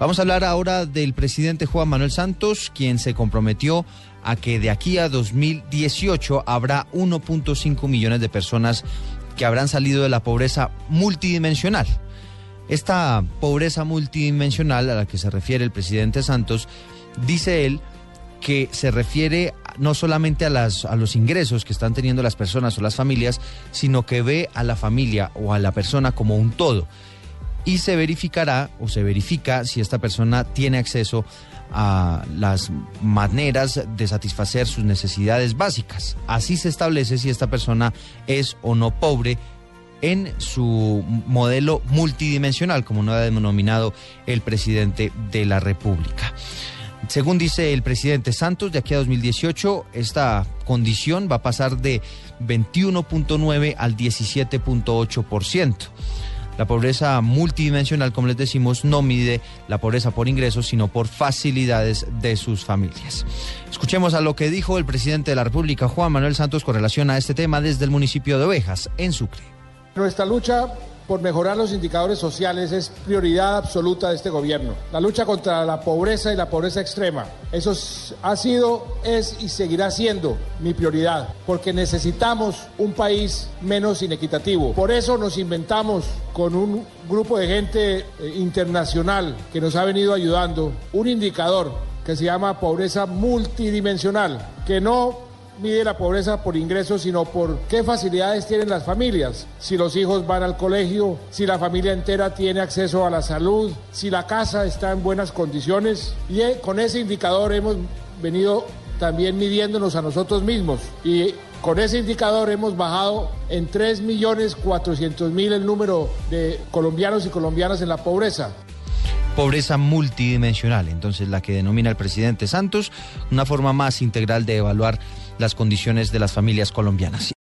Vamos a hablar ahora del presidente Juan Manuel Santos, quien se comprometió a que de aquí a 2018 habrá 1.5 millones de personas que habrán salido de la pobreza multidimensional. Esta pobreza multidimensional a la que se refiere el presidente Santos, dice él que se refiere no solamente a, las, a los ingresos que están teniendo las personas o las familias, sino que ve a la familia o a la persona como un todo. Y se verificará o se verifica si esta persona tiene acceso a las maneras de satisfacer sus necesidades básicas. Así se establece si esta persona es o no pobre en su modelo multidimensional, como lo ha denominado el presidente de la República. Según dice el presidente Santos, de aquí a 2018 esta condición va a pasar de 21.9 al 17.8%. La pobreza multidimensional, como les decimos, no mide la pobreza por ingresos, sino por facilidades de sus familias. Escuchemos a lo que dijo el presidente de la República, Juan Manuel Santos, con relación a este tema desde el municipio de Ovejas, en Sucre. Nuestra lucha por mejorar los indicadores sociales es prioridad absoluta de este gobierno. La lucha contra la pobreza y la pobreza extrema. Eso ha sido, es y seguirá siendo mi prioridad, porque necesitamos un país menos inequitativo. Por eso nos inventamos con un grupo de gente eh, internacional que nos ha venido ayudando un indicador que se llama pobreza multidimensional, que no mide la pobreza por ingresos, sino por qué facilidades tienen las familias. Si los hijos van al colegio, si la familia entera tiene acceso a la salud, si la casa está en buenas condiciones. Y eh, con ese indicador hemos venido también midiéndonos a nosotros mismos. Y con ese indicador hemos bajado en 3.400.000 el número de colombianos y colombianas en la pobreza pobreza multidimensional, entonces la que denomina el presidente Santos, una forma más integral de evaluar las condiciones de las familias colombianas.